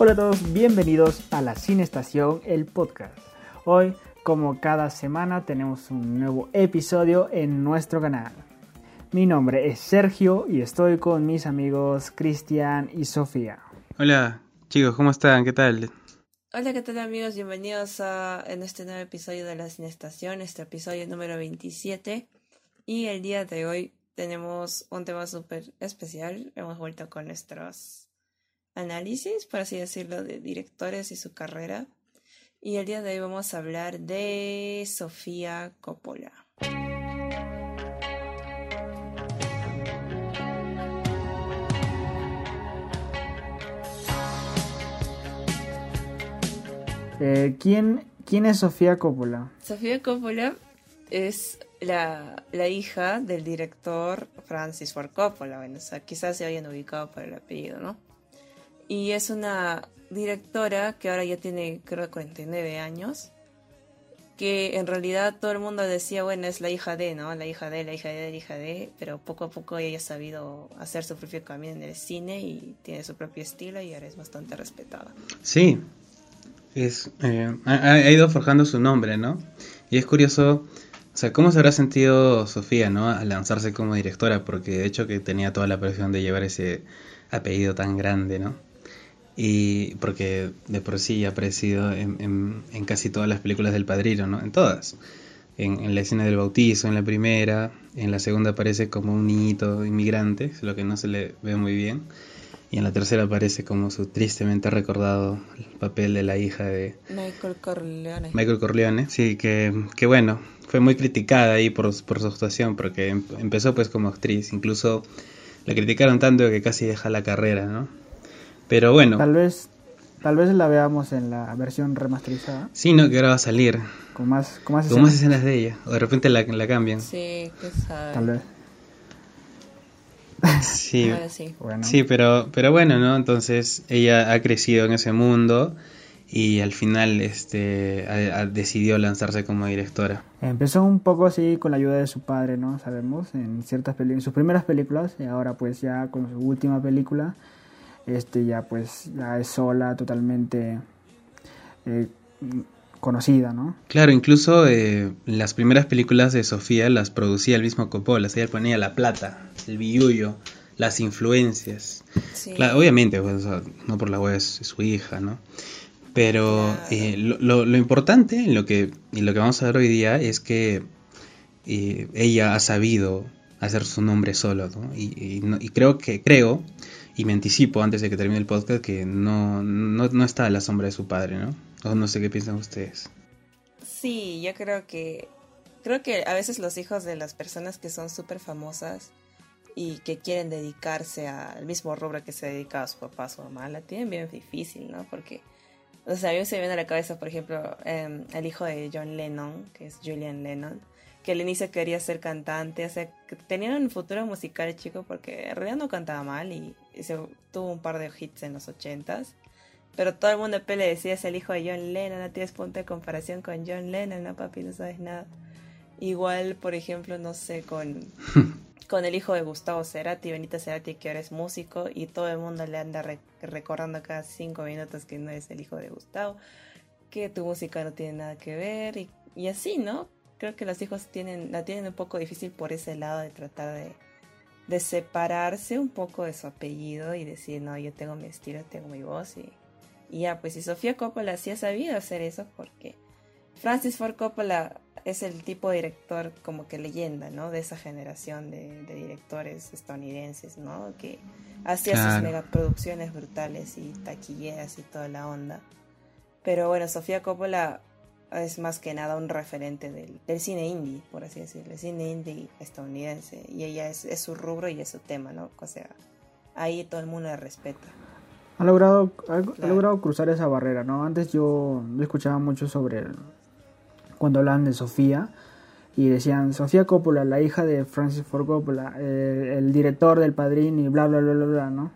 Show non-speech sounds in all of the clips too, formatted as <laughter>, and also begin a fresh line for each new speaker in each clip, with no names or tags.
Hola a todos, bienvenidos a la Cine Estación, el podcast. Hoy, como cada semana, tenemos un nuevo episodio en nuestro canal. Mi nombre es Sergio y estoy con mis amigos Cristian y Sofía.
Hola chicos, ¿cómo están? ¿Qué tal?
Hola, ¿qué tal amigos? Bienvenidos a en este nuevo episodio de la Cine Estación, este episodio número 27. Y el día de hoy tenemos un tema súper especial. Hemos vuelto con nuestros análisis, por así decirlo, de directores y su carrera. Y el día de hoy vamos a hablar de Sofía Coppola.
Eh, ¿quién, ¿Quién es Sofía Coppola?
Sofía Coppola es la, la hija del director Francis Ford Coppola. Bueno, o sea, quizás se hayan ubicado por el apellido, ¿no? Y es una directora que ahora ya tiene, creo, 49 años. Que en realidad todo el mundo decía, bueno, es la hija de, ¿no? La hija de, la hija de, la hija de. Pero poco a poco ella ha sabido hacer su propio camino en el cine y tiene su propio estilo y ahora es bastante respetada.
Sí, es, eh, ha, ha ido forjando su nombre, ¿no? Y es curioso, o sea, ¿cómo se habrá sentido Sofía, ¿no? Al lanzarse como directora, porque de hecho que tenía toda la presión de llevar ese apellido tan grande, ¿no? Y porque de por sí ha aparecido en, en, en casi todas las películas del Padrino, ¿no? En todas. En, en, la escena del bautizo, en la primera, en la segunda aparece como un niñito inmigrante, lo que no se le ve muy bien. Y en la tercera aparece como su tristemente recordado papel de la hija de
Michael Corleone.
Michael Corleone, sí, que, que bueno, fue muy criticada ahí por, por su actuación, porque em, empezó pues como actriz, incluso la criticaron tanto que casi deja la carrera, ¿no? Pero bueno.
Tal vez, tal vez la veamos en la versión remasterizada.
Sí, no, que ahora va a salir.
Con más, con más,
con más escenas de ella. O de repente la, la cambian.
Sí, qué sabe.
Tal vez. <laughs>
Sí,
sí.
Bueno.
sí, pero, pero bueno, ¿no? Entonces ella ha crecido en ese mundo y al final este ha, ha decidió lanzarse como directora.
Empezó un poco así con la ayuda de su padre, ¿no? Sabemos, en ciertas películas, en sus primeras películas, y ahora pues ya con su última película, este ya pues ya es sola, totalmente eh, conocida, ¿no?
Claro, incluso eh, las primeras películas de Sofía las producía el mismo Coppola, ella ponía la plata, el billullo, las influencias.
Sí.
Claro, obviamente, pues, o sea, no por la web es, es, su hija, ¿no? Pero
Claro.
eh, lo, lo, lo, importante en lo, que, en lo que vamos a ver hoy día es que eh, ella ha sabido hacer su nombre solo, ¿no? Y, y, no, y creo que, creo, y me anticipo antes de que termine el podcast, que no, no, no está a la sombra de su padre, ¿no? O no sé qué piensan ustedes.
Sí, yo creo que creo que a veces los hijos de las personas que son súper famosas y que quieren dedicarse al mismo rubro que se dedica a su papá, a su mamá, la tienen bien difícil, ¿no? Porque, o sea, a mí se me viene a la cabeza, por ejemplo, eh, el hijo de John Lennon, que es Julian Lennon, que al inicio quería ser cantante, o sea, que tenía un futuro musical chico porque en realidad no cantaba mal y, y se, tuvo un par de hits en los ochentas. Pero todo el mundo le decía es el hijo de John Lennon, no tienes punto de comparación con John Lennon, no papi, no sabes nada. Igual, por ejemplo, no sé, con, <laughs> con el hijo de Gustavo Cerati, Benito Cerati, que ahora es músico, y todo el mundo le anda re recordando cada cinco minutos que no es el hijo de Gustavo, que tu música no tiene nada que ver, y, y así, ¿no? Creo que los hijos tienen, la tienen un poco difícil por ese lado de tratar de, de separarse un poco de su apellido y decir, no, yo tengo mi estilo, tengo mi voz y y ya, pues si Sofía Coppola sí ha sabido hacer eso, porque Francis Ford Coppola es el tipo de director como que leyenda, ¿no? De esa generación de, de directores estadounidenses, ¿no? Que hacía claro. sus megaproducciones brutales y taquilleras y toda la onda. Pero bueno, Sofía Coppola es más que nada un referente del, del cine indie, por así decirlo, el cine indie estadounidense. Y ella es, es su rubro y es su tema, ¿no? O sea, ahí todo el mundo la respeta
ha logrado, ha, claro. ha, logrado cruzar esa barrera, ¿no? Antes yo, yo escuchaba mucho sobre el, cuando hablaban de Sofía y decían Sofía Coppola, la hija de Francis Ford Coppola, eh, el director del Padrín y bla bla bla bla bla, ¿no?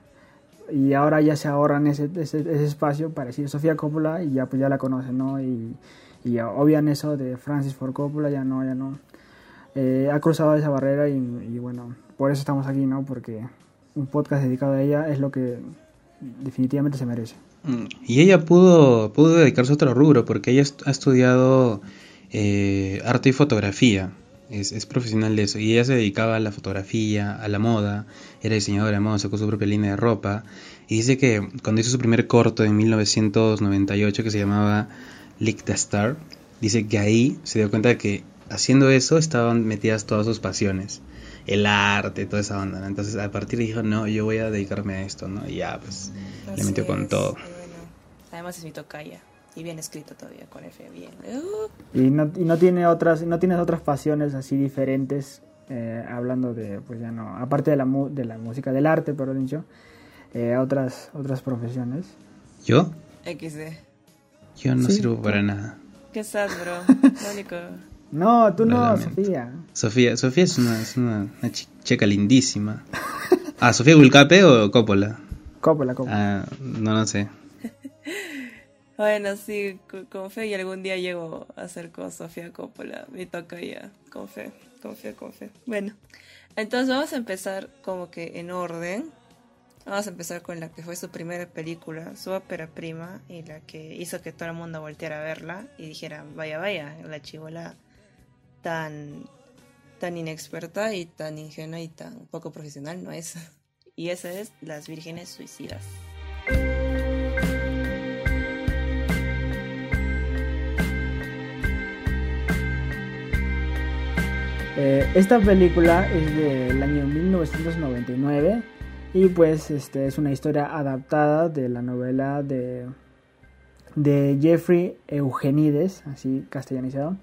Y ahora ya se ahorran ese, ese, ese espacio para decir Sofía Coppola y ya pues ya la conocen, ¿no? Y, y obvian eso de Francis Ford Coppola, ya no, ya no. Eh, ha cruzado esa barrera y, bueno, por eso estamos aquí, ¿no? Porque un podcast dedicado a ella es lo que definitivamente se merece.
Mm, y ella pudo, pudo dedicarse a otro rubro porque ella ha estudiado eh, arte y fotografía. Es, es, profesional de eso. Y ella se dedicaba a la fotografía, a la moda. Era diseñadora de moda, sacó su propia línea de ropa. Y dice que cuando hizo su primer corto en 1998 que se llamaba Lick the Star, dice que ahí se dio cuenta de que haciendo eso estaban metidas todas sus pasiones. El arte, toda esa onda. Entonces a partir de dijo, no, yo voy a dedicarme a esto, ¿no? Y ya, pues le metió con todo.
Además es mi tocaya. Y bien escrito todavía con F, bien.
Y, no, y no tiene otras, no tienes otras pasiones así diferentes, eh, hablando de, pues ya no, aparte de la, de la música, del arte, perdón dicho, eh, otras, otras profesiones.
¿Yo?
XD.
Yo no sirvo para nada.
¿Qué sad, bro? Mónico. <laughs>
No, tú no, Sofía.
Sofía. Sofía es una, es una, checa lindísima. Ah, ¿Sofía Gulcape o Coppola?
Coppola, Coppola.
Ah, no, no sé. <laughs>
Bueno, sí, con fe y algún día llego a hacer con Sofía Coppola. Me toca ya, con fe, con fe, con fe. Bueno, entonces vamos a empezar como que en orden. Vamos a empezar con la que fue su primera película, su ópera prima, y la que hizo que todo el mundo volteara a verla y dijera, vaya, vaya, la chivola tan, tan inexperta y tan ingenua y tan poco profesional no es. <laughs> Y esa es Las Vírgenes Suicidas.
Eh, esta película es del año 1999 y pues este es una historia adaptada de la novela de, de Jeffrey Eugenides, así castellanizado,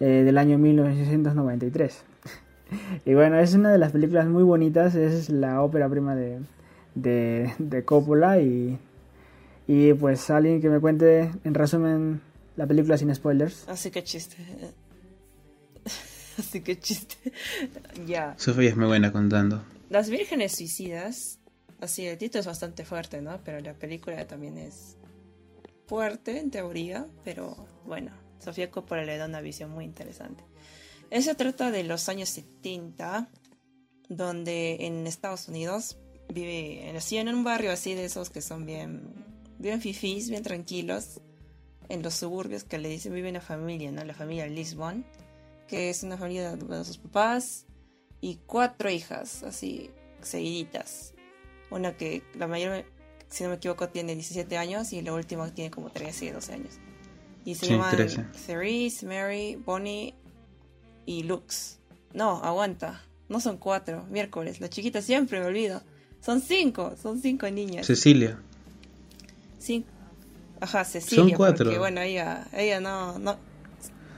eh, del año 1993. <laughs> y bueno, es una de las películas muy bonitas, es la ópera prima de, de, de Coppola y, y pues alguien que me cuente en resumen la película sin spoilers.
Así que chiste. <laughs> Así que chiste. <laughs> ya.
Sofía es muy buena contando.
Las vírgenes suicidas. Así, el título es bastante fuerte, ¿no? Pero la película también es fuerte en teoría. Pero bueno, Sofía Coppola le da una visión muy interesante. Eso trata de los años 70, donde en Estados Unidos vive, así en un barrio así de esos que son bien, bien fifís, bien tranquilos, en los suburbios que le dicen vive una familia, ¿no? La familia Lisbon que es una familia de sus papás y cuatro hijas, así, seguiditas. Una que la mayor, si no me equivoco, tiene 17 años y la última tiene como 13, 12 años. Y se llaman Therese, Mary, Bonnie y Lux. No, aguanta. No son cuatro, miércoles. La chiquita siempre me olvido. Son cinco, son cinco niñas.
Cecilia.
Sí. Ajá, Cecilia.
Son cuatro.
Porque, bueno, ella, ella no, no,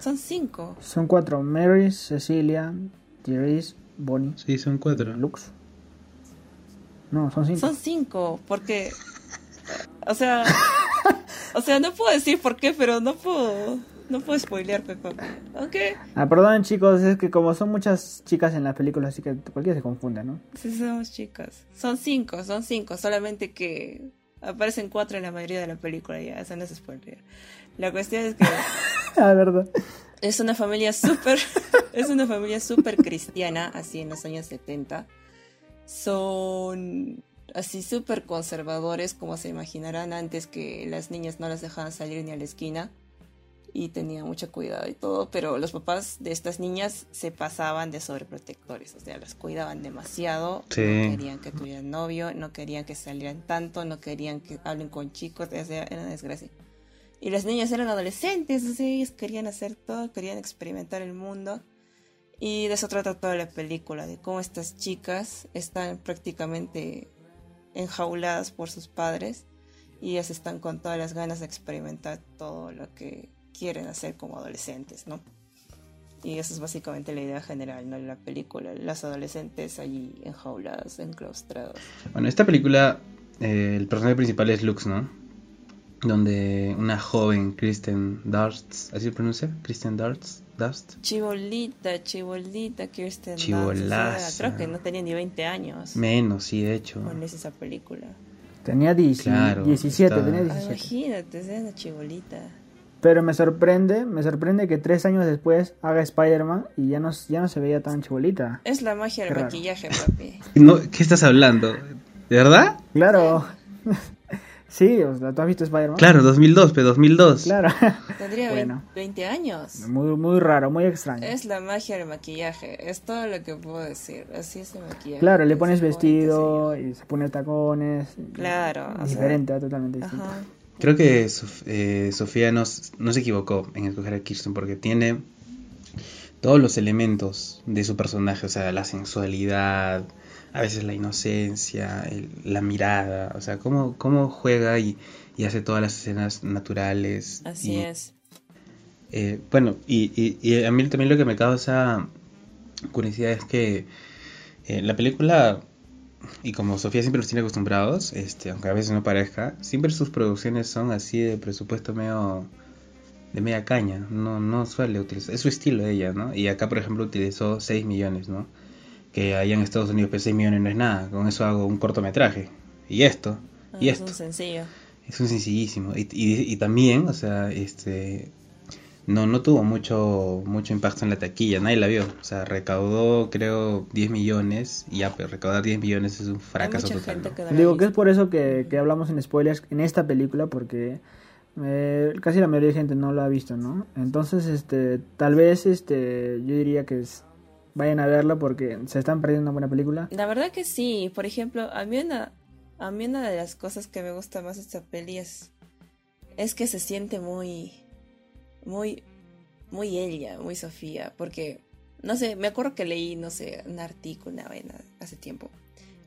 son cinco.
Son cuatro. Mary, Cecilia, Therese, Bonnie.
Sí, son cuatro.
Lux. No, son cinco.
Son cinco, porque... O sea... o sea, no puedo decir por qué, pero no puedo... No puedo spoilear, Pepa. ¿Ok?
Ah, perdón, chicos, es que como son muchas chicas en la película, así que cualquiera se confunde, ¿no?
Sí, somos chicas. Son cinco, son cinco, solamente que aparecen cuatro en la mayoría de la película, ya, eso no es spoiler. La cuestión es que <laughs>
ah, verdad.
Es una familia súper, <laughs> es una familia súper cristiana, así en los años 70. Son así súper conservadores, como se imaginarán antes que las niñas no las dejaban salir ni a la esquina y tenían mucho cuidado y todo, pero los papás de estas niñas se pasaban de sobreprotectores, o sea, las cuidaban demasiado, no querían que tuvieran novio, no querían que salieran tanto, no querían que hablen con chicos, o sea, era una desgracia. Y las niñas eran adolescentes, así, ellas querían hacer todo, querían experimentar el mundo. Y de eso trata toda la película, de cómo estas chicas están prácticamente enjauladas por sus padres y ellas están con todas las ganas de experimentar todo lo que quieren hacer como adolescentes, ¿no? Y esa es básicamente la idea general, ¿no? La película, las adolescentes allí enjauladas, enclaustradas.
Bueno, esta película, eh, el personaje principal es Lux, ¿no? Donde una joven Kristen Dunst, ¿así se pronuncia? Kristen Dunst, Dust.
Chibolita, chibolita Kristen
Chibolaza.
creo que no tenía ni 20 años.
Menos, sí, de hecho.
Con esa película.
Tenía 17, tenía 17.
imagínate, es una chibolita.
Pero me sorprende, me sorprende que tres años después haga Spider-Man y ya no, ya no se veía tan chibolita.
Es la magia del maquillaje, papi.
No, ¿Qué estás hablando? ¿De verdad?
Claro. <laughs> sí, o sea, ¿tú has visto Spider-Man?
Claro, 2002, pero 2002.
Claro.
Tendría <laughs>
Bueno.
20 años.
muy, muy raro, muy extraño.
Es la magia del maquillaje, es todo lo que puedo decir. Así es el maquillaje.
Claro, le pones
pone,
vestido y se pone tacones.
Claro, o sea,
Diferente, totalmente distinto.
Ajá.
Creo que Sof- eh, Sofía no, no se equivocó en escoger a Kirsten porque tiene todos los elementos de su personaje, o sea, la sensualidad, a veces la inocencia, el- la mirada, o sea, cómo, cómo juega y, y hace todas las escenas naturales.
Así
y,
es.
eh, bueno, y, y- y a mí también lo que me causa curiosidad es que eh, la película, y como Sofía siempre nos tiene acostumbrados, este, aunque a veces no parezca, siempre sus producciones son así de presupuesto medio de media caña, no, no suele utilizar, es su estilo de ella, ¿no? Y acá, por ejemplo, utilizó 6 millones, ¿no? Que allá en Estados Unidos, pues 6 millones no es nada, con eso hago un cortometraje. Y esto, y
es
esto.
un sencillo.
Es un sencillísimo. Y, y, y también, o sea, este no, no tuvo mucho, mucho impacto en la taquilla, nadie la vio. O sea, recaudó creo 10 millones y ya, pero recaudar 10 millones es un fracaso
Hay mucha
total.
gente
¿no?
Digo que es por eso que, que hablamos en spoilers en esta película, porque eh, casi la mayoría de gente no lo ha visto, ¿no? Entonces, este, tal vez, este, yo diría que es- vayan a verla porque se están perdiendo una buena película.
La verdad que sí. Por ejemplo, a mí una, a mí una de las cosas que me gusta más de esta peli es, es que se siente muy, muy, muy ella, muy Sofía. Porque, no sé, me acuerdo que leí, no sé, un artículo, hace tiempo,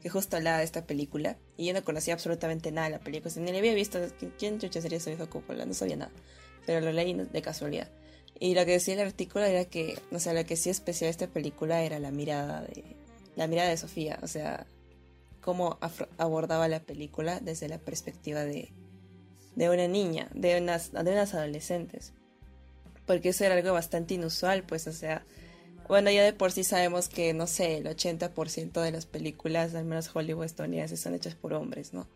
que justo hablaba de esta película. Y yo no conocía absolutamente nada de la película. Ni la había visto. ¿Quién- ¿Quién chucha sería su hijo Coppola? No sabía nada. Pero lo leí de casualidad. Y lo que decía el artículo era que, o sea, lo que sí especial de esta película era la mirada de, la mirada de Sofía, o sea, cómo abordaba la película desde la perspectiva de, de una niña, de unas, de unas adolescentes. Porque eso era algo bastante inusual, pues, o sea, bueno, ya de por sí sabemos que, no sé, el 80% de las películas, al menos Hollywood estadounidenses, son hechas por hombres, ¿no?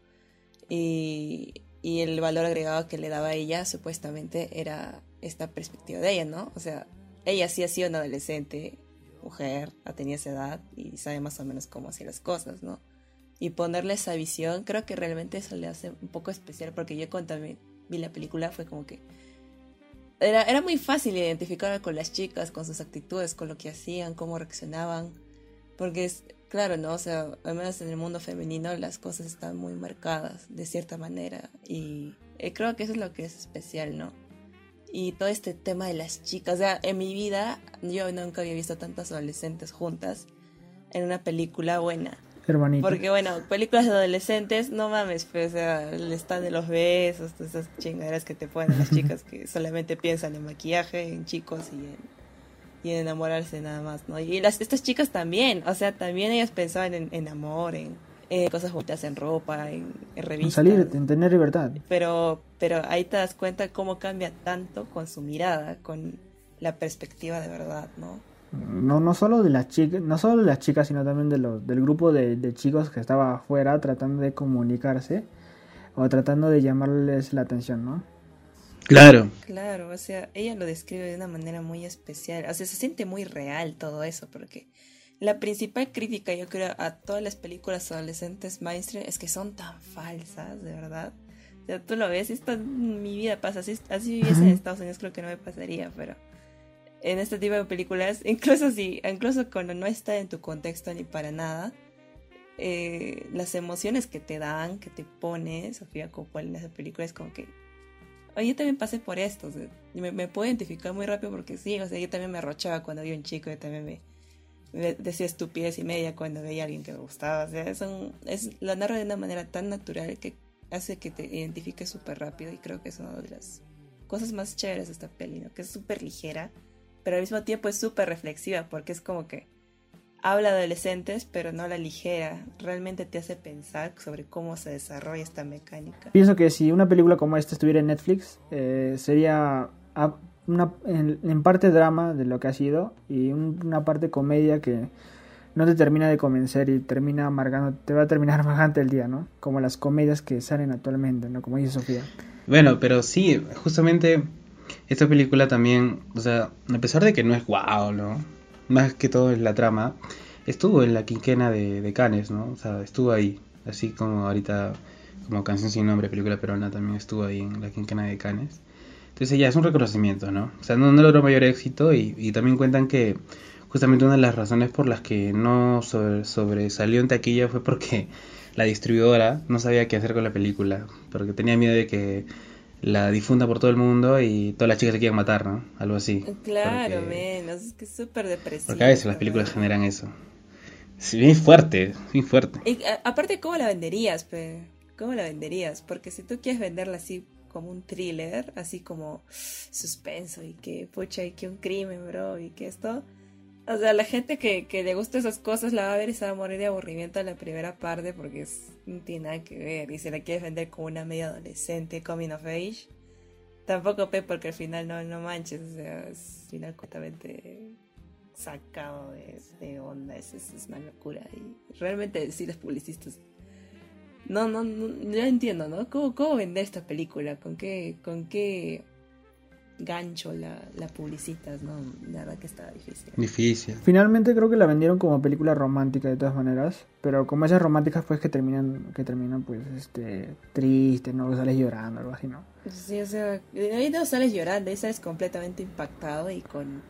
Y, y el valor agregado que le daba a ella, supuestamente, era esta perspectiva de ella, ¿no? O sea, ella sí ha sido una adolescente, mujer, ha tenido esa edad y sabe más o menos cómo hacer las cosas, ¿no? Y ponerle esa visión, creo que realmente eso le hace un poco especial, porque yo cuando vi vi la película fue como que era, era muy fácil identificar con las chicas, con sus actitudes, con lo que hacían, cómo reaccionaban, porque es claro, ¿no? O sea, al menos en el mundo femenino las cosas están muy marcadas de cierta manera y eh, creo que eso es lo que es especial, ¿no? Y todo este tema de las chicas, o sea, en mi vida yo nunca había visto tantas adolescentes juntas en una película buena. Porque bueno, películas de adolescentes, no mames, pues, o sea, el stand de los besos, todas esas chingaderas que te ponen las chicas que <laughs> solamente piensan en maquillaje, en chicos y en, y en enamorarse nada más, ¿no? Y las, estas chicas también, o sea, también ellas pensaban en, en amor, en, en cosas bonitas, en ropa, en, en
En
revistas.
salir, en tener libertad.
Pero, pero ahí te das cuenta cómo cambia tanto con su mirada, con la perspectiva de verdad, ¿no?
No, no solo de las chicas, no solo de las chicas, sino también de los, del grupo de, de chicos que estaba afuera tratando de comunicarse o tratando de llamarles la atención, ¿no?
Claro.
Claro, o sea, ella lo describe de una manera muy especial. O sea, se siente muy real todo eso, porque la principal crítica, yo creo, a todas las películas adolescentes mainstream es que son tan falsas, de verdad. O sea, tú lo ves, esto en mi vida pasa, así, así viviese en Estados Unidos creo que no me pasaría, pero en este tipo de películas, <laughs> incluso si, incluso cuando no está en tu contexto ni para nada, eh, las emociones que te dan, que te pone Sofía Coppola en esa película es como que Oye, yo también pasé por esto, o sea, me, me puedo identificar muy rápido porque sí, o sea, yo también me arrochaba cuando vi un chico, yo también me decía estupidez y media cuando veía a alguien que me gustaba, o sea, es, un, es lo narra de una manera tan natural que hace que te identifiques súper rápido y creo que es una de las cosas más chéveres de esta peli, ¿no? Que es súper ligera, pero al mismo tiempo es súper reflexiva porque es como que habla de adolescentes, pero no la ligera, realmente te hace pensar sobre cómo se desarrolla esta mecánica.
Pienso que si una película como esta estuviera en Netflix, eh, sería a- una, en, parte drama de lo que ha sido y un- una parte comedia que no te termina de convencer y termina amargando, te va a terminar <laughs> amargante el día, ¿no? Como las comedias que salen actualmente, ¿no? Como dice Sofía.
Bueno, pero sí, justamente esta película también, o sea, a pesar de que no es guau, ¿no? Más que todo es la trama, estuvo en la quinquena de, de Cannes, ¿no? O sea, estuvo ahí, así como ahorita, como Canción sin nombre, película peruana, también estuvo ahí en la quincena de Cannes. Entonces ya es un reconocimiento, ¿no? O sea, no, no logró mayor éxito y, y, también cuentan que justamente una de las razones por las que no sobre, sobresalió en taquilla fue porque <laughs> la distribuidora no sabía qué hacer con la película, porque tenía miedo de que la difunda por todo el mundo y todas las chicas se quieran matar, ¿no? Algo así.
Claro, menos, es que es súper depresivo.
Porque a veces las películas generan eso. Sí, bien fuerte, bien fuerte.
Y, a, aparte, ¿cómo la venderías, pe? ¿Cómo la venderías? Porque si tú quieres venderla así como un thriller, así como suspenso y que, pucha, y que un crimen, bro, y que esto... O sea, la gente que, que le gusta esas cosas la va a ver y se va a morir de aburrimiento en la primera parte porque es, no tiene nada que ver. Y si la quieres vender como una media adolescente, coming of age, tampoco pe porque al final no, no manches, o sea, es final completamente sacado de, de onda, es, es, una locura. Y realmente sí los publicistas... No, no, no, no entiendo, ¿no? ¿Cómo, ¿Cómo vender esta película? ¿Con qué, con qué gancho la, la publicitas, ¿no? La verdad que está difícil.
Difícil.
Finalmente creo que la vendieron como película romántica de todas maneras, pero como esas románticas pues que terminan, que terminan pues este triste, ¿no? Sales llorando, algo así, ¿no?
Sí, o sea, ahí no sales llorando, ahí sales completamente impactado y con,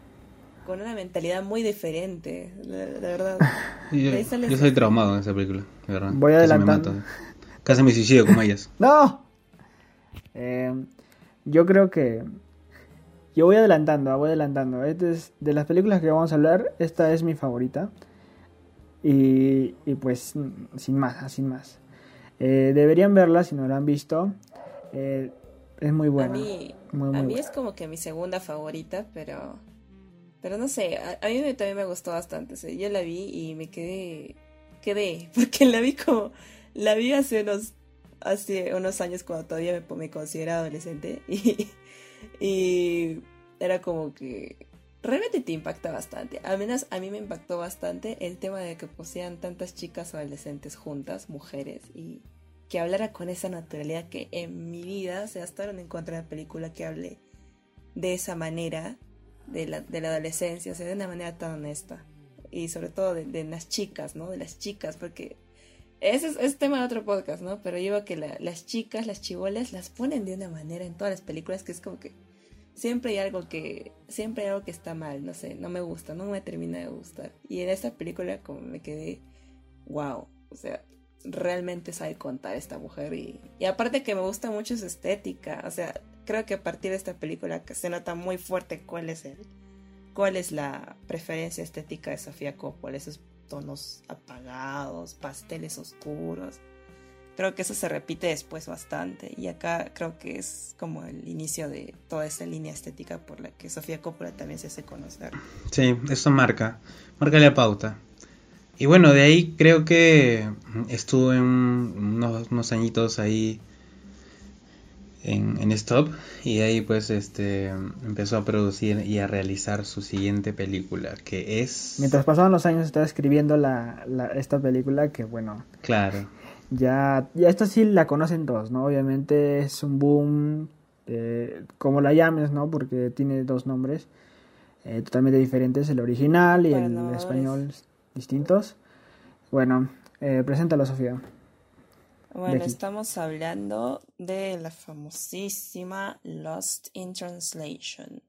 con una mentalidad muy diferente, la, la verdad. <laughs>
yo, yo, soy traumado en esa película, de verdad.
Voy adelantando.
Casi me suicido como ellas. <laughs>
¡No! Eh, yo creo que yo voy adelantando, voy adelantando. Este es, de las películas que vamos a hablar, esta es mi favorita. Y, y pues, sin más, sin más. Eh, deberían verla si no la han visto. Eh, es muy buena.
A mí,
muy, muy
a mí
buena.
es como que mi segunda favorita, pero. Pero no sé, a, a mí me, también me gustó bastante. O sea, yo la vi y me quedé. Quedé, <laughs> porque la vi como. La vi hace unos. Hace unos años cuando todavía me, me consideraba adolescente. <laughs> Y, y era como que realmente te impacta bastante. Al menos a mí me impactó bastante el tema de que posean tantas chicas adolescentes juntas, mujeres, y que hablara con esa naturalidad que en mi vida, o sea, hasta ahora no encontré una película que hable de esa manera de la, de la adolescencia, o sea, de una manera tan honesta. Y sobre todo de, de las chicas, ¿no? De las chicas, porque ese es, es, tema de otro podcast, ¿no? Pero yo que la, las chicas, las chivolas, las ponen de una manera en todas las películas que es como que siempre hay algo que siempre algo que está mal, no sé, no me gusta, no me termina de gustar. Y en esta película como me quedé wow, o sea, realmente sabe contar esta mujer y, aparte que me gusta mucho su estética, o sea, creo que a partir de esta película se nota muy fuerte cuál es el cuál es la preferencia estética de Sofía Coppola, esos tonos apagados, pasteles oscuros. Creo que eso se repite después bastante y acá creo que es como el inicio de toda esa línea estética por la que Sofía Coppola también se hace conocer.
Sí, eso marca, marca la pauta. Y bueno, de ahí creo que estuvo en unos, unos añitos ahí en, en, Stop y ahí pues este empezó a producir y a realizar su siguiente película que es
mientras pasaban los años estaba escribiendo la, la esta película que bueno
claro.
ya ya esta sí la conocen todos no obviamente es un boom eh, como la llames no porque tiene dos nombres eh, totalmente diferentes el original y el no, español es... distintos. Bueno eh, preséntalo Sofía
bueno, estamos hablando de la famosísima Lost in Translation.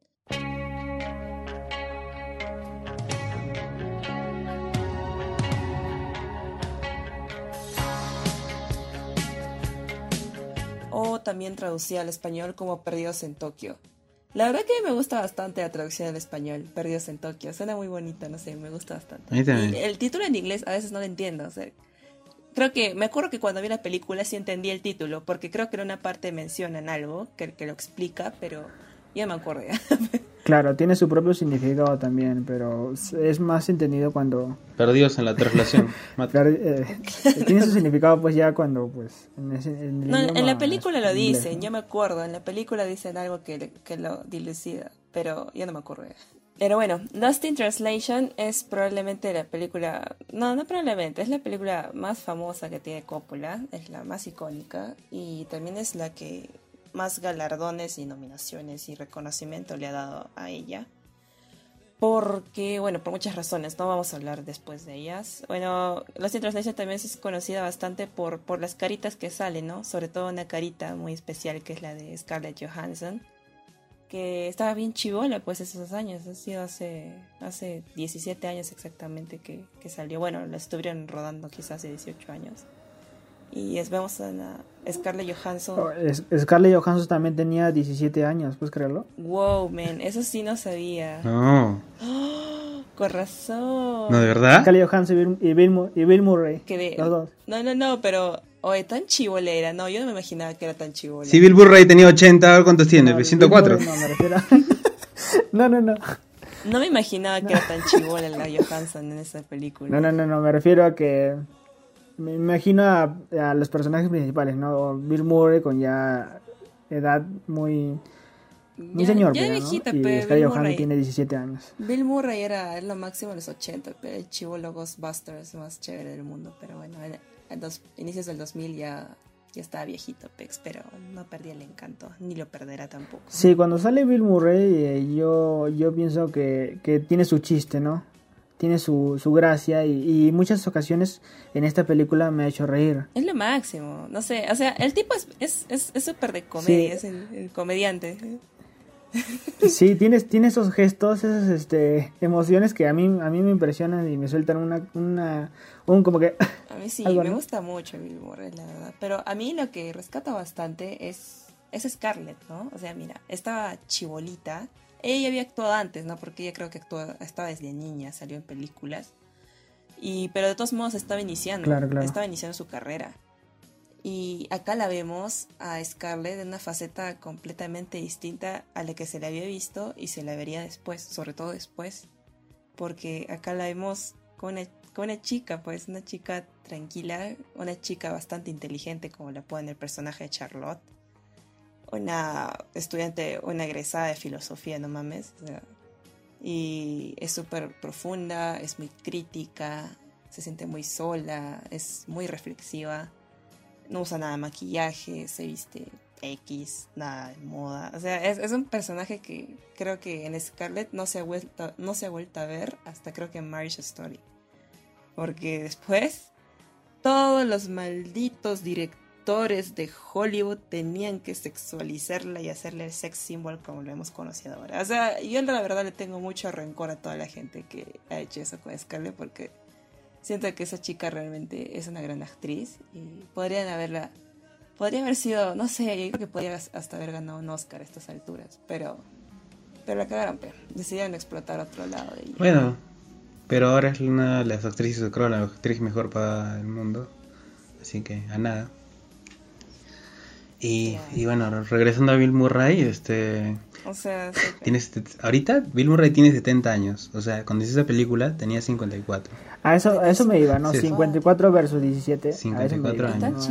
O también traducida al español como Perdidos en Tokio. La verdad que me gusta bastante la traducción al español, Perdidos en Tokio. Suena muy bonita, no sé, me gusta bastante. Y el título en inglés a veces no lo entiendo, o sea, creo que me acuerdo que cuando vi la película sí entendí el título, porque creo que en una parte mencionan algo que, que lo explica, pero ya me acuerdo ya. <laughs>
Claro, tiene su propio significado también, pero es más entendido cuando...
Perdidos en la traslación. <laughs>
eh, tiene su significado pues ya cuando pues... En, ese, en,
no, en la película lo dicen, yo me acuerdo, en la película dicen algo que, que lo dilucida, pero ya no me acuerdo ya. Pero bueno, Lost Translation es probablemente la película, no, no probablemente, es la película más famosa que tiene Coppola, es la más icónica y también es la que más galardones y nominaciones y reconocimiento le ha dado a ella. porque, bueno, por muchas razones, no vamos a hablar después de ellas. Bueno, Lost Translation también es conocida bastante por, por las caritas que salen, ¿no? Sobre todo una carita muy especial que es la de Scarlett Johansson, que estaba bien chivola pues esos años, ha sido hace, hace 17 años exactamente que, que salió. Bueno, la estuvieron rodando quizás hace 18 años. Y es, vemos a Scarlett Johansson.
Oh, Scarlett Johansson también tenía 17 años, ¿puedes creerlo?
Wow, man, eso sí no sabía.
No. <gasps>
con razón.
¿No, de verdad?
Scarlett Johansson y Bill, y Bill Murray. los dos.
No, no, no, pero... Oye, tan chivolera. No, yo no me imaginaba que era tan chivolera.
Si Bill Murray tenía 80, ¿ahora cuántos tiene? No, 104.
no, me refiero <laughs> no, no, no.
No me imaginaba que era tan chivola la Johansson en esa película.
No, no, no, no, me refiero a que me imagino a, los personajes principales, ¿no? Bill Murray con ya edad muy... Muy señor,
ya
pero,
viejita,
¿no?
Y
Scarlett Johansson tiene 17 años.
Bill Murray era lo máximo en los 80, pero el chivolo Ghostbusters más chévere del mundo. Pero bueno, en, los inicios del 2000 ya, ya estaba viejito Pex, pero no perdía el encanto, ni lo perderá tampoco.
Sí, cuando sale Bill Murray, eh, yo, yo pienso que, que tiene su chiste, ¿no? tiene su, su gracia y, muchas ocasiones en esta película me ha hecho reír.
Es lo máximo, no sé, o sea, el tipo es súper es, de comedia, es el, comediante.
Sí, tiene, tiene esos gestos, esas este, emociones que a mí, a mí me impresionan y me sueltan una, una un como que...
A mí sí, me gusta mucho Bill Murray, la verdad. Pero a mí lo que rescata bastante es, es Scarlett, ¿no? O sea, mira, esta chibolita ella había actuado antes, ¿no? Porque ella creo que actuó, estaba desde niña, salió en películas. Y, pero de todos modos estaba iniciando. Estaba iniciando su carrera. Y acá la vemos a Scarlett en una faceta completamente distinta a la que se le había visto y se la vería después, sobre todo después. Porque acá la vemos con una, con una chica, pues, una chica tranquila, una chica bastante inteligente, como la pone el personaje de Charlotte una estudiante, una egresada de filosofía, no mames. y es súper profunda, es muy crítica, se siente muy sola, es muy reflexiva, no usa nada de maquillaje, se viste X, nada de moda. O sea, es, un personaje que creo que en Scarlett no se, ha vuelto, no se ha vuelto a ver hasta creo que en Marriage Story. Porque después, todos los malditos directores de Hollywood tenían que sexualizarla y hacerle el sex symbol como lo hemos conocido ahora. O sea, yo la verdad le tengo mucho rencor a toda la gente que ha hecho eso con Scarlett porque siento que esa chica realmente es una gran actriz y podrían haberla podría haber sido, no sé, yo creo que podría hasta haber ganado un Oscar a estas alturas, pero pero la cagaron, pero decidieron explotar otro lado de ella.
Bueno, pero ahora es una de las actrices, creo, la actriz mejor para el mundo. Así que a nada. Y, y, bueno, regresando a Bill Murray, este...
O sea,
ahorita Bill Murray tiene 70 años. O sea, cuando hice esa película tenía 54.
A eso, a eso me iba, ¿no? 54 versus 17.
54
años.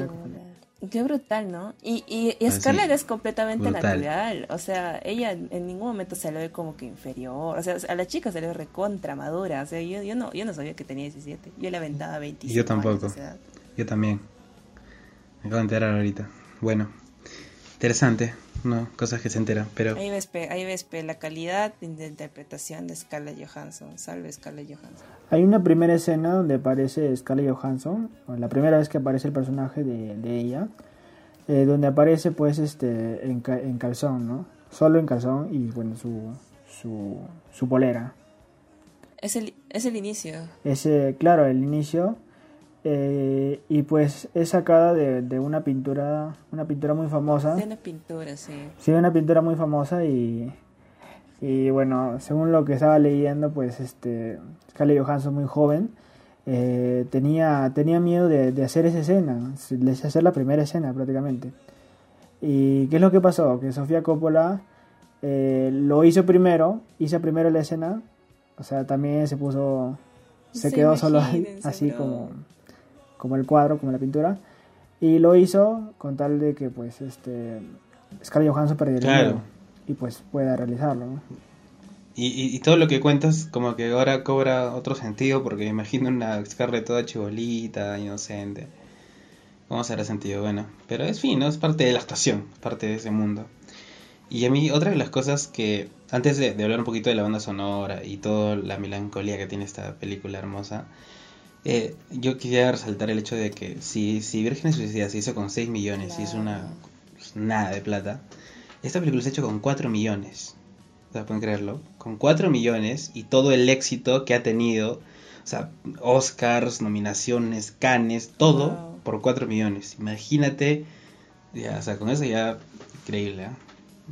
Qué brutal, ¿no? Y, y, y ah, Scarlett es completamente natural. O sea, ella en ningún momento se le ve como que inferior. O sea, a la chica se le ve recontra madura. O sea, yo, yo, no, yo no sabía que tenía 17. Yo le aventaba 25.
Yo tampoco. Yo también. Me acabo de enterar ahorita. Bueno, interesante, ¿no? Cosas que se enteran, pero...
Ahí ves, ahí ves la calidad de interpretación de Scarlett Johansson. Salve Scarlett Johansson.
Hay una primera escena donde aparece Scarlett Johansson, la primera vez que aparece el personaje de, ella, eh, donde aparece pues este en, en, calzón, ¿no? Solo en calzón y bueno, su, su, su polera.
Es el, es el inicio.
Ese, claro, el inicio eh, y pues es sacada de, de, una pintura una pintura muy famosa.
De una pintura sí.
Sí una pintura muy famosa y y bueno según lo que estaba leyendo pues este Scarlett Johansson muy joven eh, tenía tenía miedo de, de, hacer esa escena de hacer la primera escena prácticamente. Y qué es lo que pasó que Sofía Coppola eh, lo hizo primero hizo primero la escena o sea también se puso se, quedó solo así como como el cuadro, como la pintura. Y lo hizo con tal de que pues este Scarlett Johansson perdiera y pues pueda realizarlo.
Y, y, todo lo que cuentas como que ahora cobra otro sentido porque me imagino una Scarlett toda chibolita, inocente. ¿Cómo será sentido? Bueno, pero es fin, ¿no? Es parte de la actuación, parte de ese mundo. Y a mí, otra de las cosas que, antes de, de hablar un poquito de la banda sonora y toda la melancolía que tiene esta película hermosa, eh, yo quería resaltar el hecho de que si, si Vírgenes Suicidas se hizo con 6 millones y es una pues, nada de plata, esta película se ha hecho con 4 millones. O sea, pueden creerlo. Con 4 millones y todo el éxito que ha tenido. O sea, Oscars, nominaciones, Cannes, todo
Wow.
por 4 millones. Imagínate. Ya, o sea, con eso ya. Increíble, ¿eh?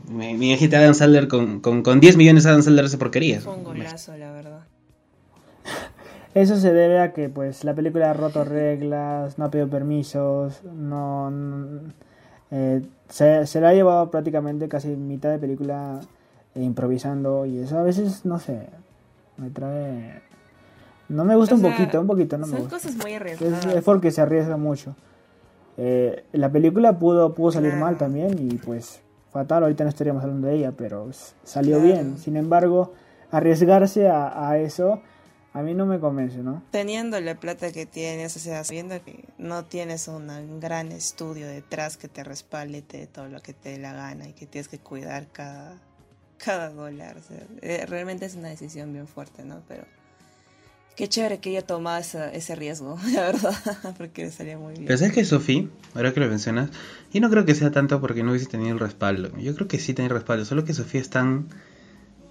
Me, me imagínate Adam Sandler con, con, con 10 millones Adam Sandler hace porquerías.
Fue un golazo, la verdad.
Eso se debe a que pues la película ha roto reglas, no ha pedido permisos, no, no- eh, se, se la ha llevado prácticamente casi mitad de película eh, improvisando y eso a veces no sé, me trae no me gusta
O
un
sea,
poquito, un poquito no me
Son
gusta.
cosas muy
Es,
arriesgadas.
es porque se arriesga mucho. Eh, la película pudo pudo salir
Claro.
mal también y pues fatal, ahorita no estaríamos hablando de ella, pero salió
Claro.
bien. Sin embargo, arriesgarse a, a eso a mí no me convence, ¿no?
Teniendo la plata que tienes, o sea, sabiendo que no tienes un gran estudio detrás que te respalde te dé todo lo que te dé la gana y que tienes que cuidar cada, cada dólar. o sea, eh, realmente es una decisión bien fuerte, ¿no? Pero qué chévere que ella tomado esa- ese riesgo, <laughs> la verdad, porque le salía muy bien.
Pero sabes que Sophie, ahora que lo mencionas, yo no creo que sea tanto porque no hubiese tenido el respaldo. Yo creo que sí tenía el respaldo, solo que Sofía es tan,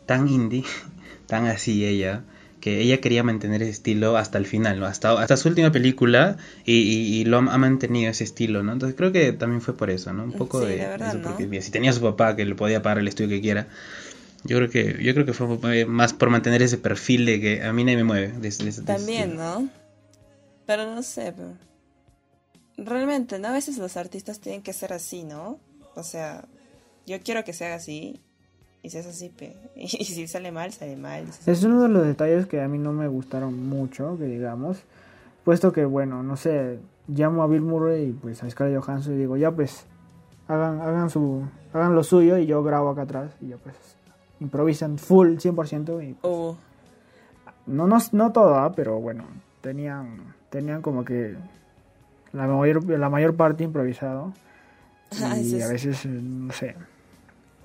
tan indie, <laughs> tan así ella, que ella quería mantener ese estilo hasta el final, ¿no? Hasta, hasta su última película y, y- y lo ha mantenido ese estilo, ¿no? Entonces creo que también fue por eso, ¿no? Un poco
Sí,
de,
la verdad,
eso,
¿no?
porque si tenía a su papá que le podía pagar el estudio que quiera, yo creo que yo creo que fue eh, más por mantener ese perfil de que a mí nadie me mueve. de de
También. ¿no? Pero no sé, pero... Realmente, ¿no? A veces los artistas tienen que ser así, ¿no? O sea, yo quiero que sea así, y si es así, pe. <laughs> Y si sale mal, sale mal. sale
Es uno de los detalles que a mí no me gustaron mucho, que digamos, puesto que, bueno, no sé, llamo a Bill Murray y pues a Scarlett Johansson y digo, ya pues, hagan, hagan, su, hagan lo suyo y yo grabo acá atrás y ya pues, improvisan full 100% y
Uh,
no, no, no todo, ¿ah? pero bueno, tenían, tenían como que la mayor, la mayor parte improvisado <laughs>
Ah,
y a veces, no sé,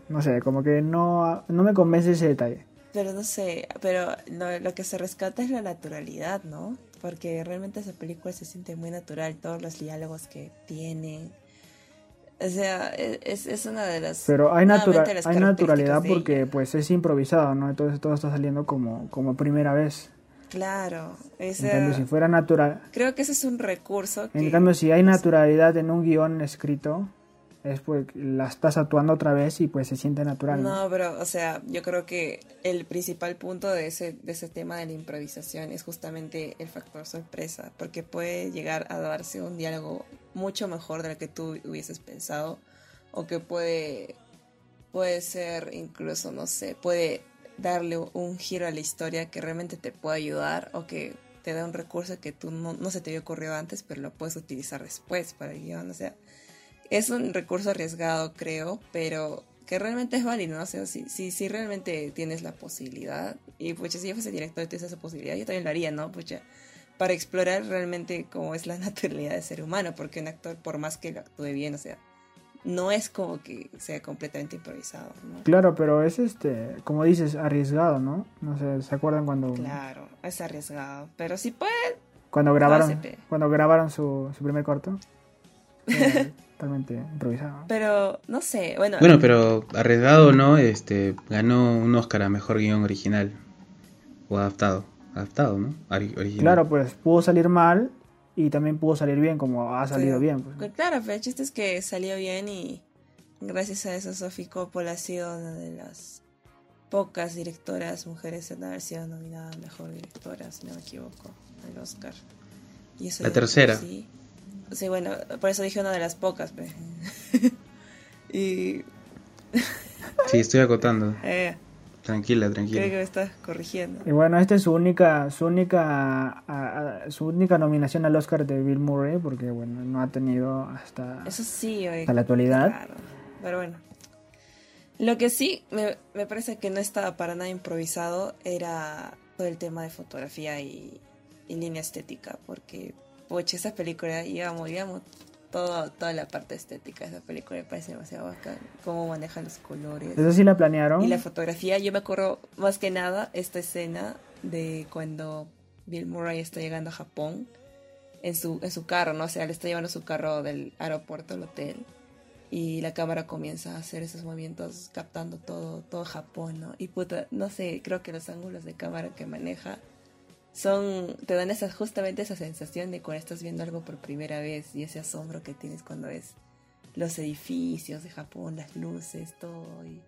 no sé, como que no, no me convence ese detalle.
pero no sé, pero lo, lo que se rescata es la naturalidad, ¿no? Porque realmente esa película se siente muy natural, todos los diálogos que tiene. O sea, e, es, es una de las...
Pero hay, natura-
las
hay naturalidad porque pues es improvisado, ¿no? Entonces todo está saliendo como, como primera vez.
Claro, o
En cambio, si fuera natural...
creo que ese es un recurso que...
En cambio, si hay naturalidad en un guion escrito, es porque la estás actuando otra vez y pues se siente natural. ¿no?
Pero, o sea, yo creo que el principal punto de ese, de ese tema de la improvisación es justamente el factor sorpresa, porque puede llegar a darse un diálogo mucho mejor de lo que tú hubieses pensado, o que puede, puede ser incluso, no sé, puede darle un giro a la historia que realmente te puede ayudar, o que te da un recurso que tú no, no se te había ocurrido antes, pero lo puedes utilizar después para el guion, o sea, es un recurso arriesgado, creo, pero que realmente es válido, ¿no? O sea, si, si, si realmente tienes la posibilidad, y pucha, si yo fuese director y tienes esa posibilidad, yo también lo haría, ¿no? Pucha, para explorar realmente cómo es la <laughs> naturalidad del ser humano, porque un actor, por más que lo actúe bien, o sea, no es como que sea completamente improvisado, ¿no?
Claro, pero es este, como dices, arriesgado, ¿no? No sé, ¿se acuerdan cuando,
Claro, es arriesgado, pero si puede,
cuando grabaron, cuando grabaron su, su primer corto? Era <laughs> totalmente improvisado.
pero no sé, bueno,
Bueno, pero arriesgado o no, este, ganó un Oscar a mejor guion original o adaptado, adaptado, ¿no? Original.
Claro, pues pudo salir mal y también pudo salir bien, como ha salido bien. Pues.
Pues Claro, pero el chiste es que salió bien y gracias a eso Sophie Coppola ha sido una de las pocas directoras mujeres en haber sido nominada a Mejor Directora, si no me equivoco, al Oscar. Y eso
La tercera.
Sí. Sí, bueno, por eso dije una de las pocas. pe. <laughs> y... <laughs>
Sí, estoy acotando. <laughs>
Eh,
Tranquila,
creo
tranquila.
que me estás corrigiendo.
Y bueno, esta es su única, su única, a- a- su única nominación al Oscar de Bill Murray, porque bueno, no ha tenido hasta,
Eso sí, oye,
hasta la actualidad.
Claro, pero bueno. Lo que sí me, me parece que no estaba para nada improvisado era todo el tema de fotografía y, y línea estética, porque, poche, esa película, digamos, digamos, todo, toda la parte estética de esa película me parece demasiado bacán. Cómo manejan los colores.
Eso sí la planearon.
Y la fotografía, yo me acuerdo más que nada esta escena de cuando Bill Murray está llegando a Japón en su, en su carro, ¿no? O sea, le está llevando su carro del aeropuerto al hotel y la cámara comienza a hacer esos movimientos captando todo, todo Japón, ¿no? Y puta, no sé, creo que los ángulos de cámara que maneja son, te dan esa, justamente esa sensación de cuando estás viendo algo por primera vez y ese asombro que tienes cuando ves los edificios de Japón, las luces, todo. Y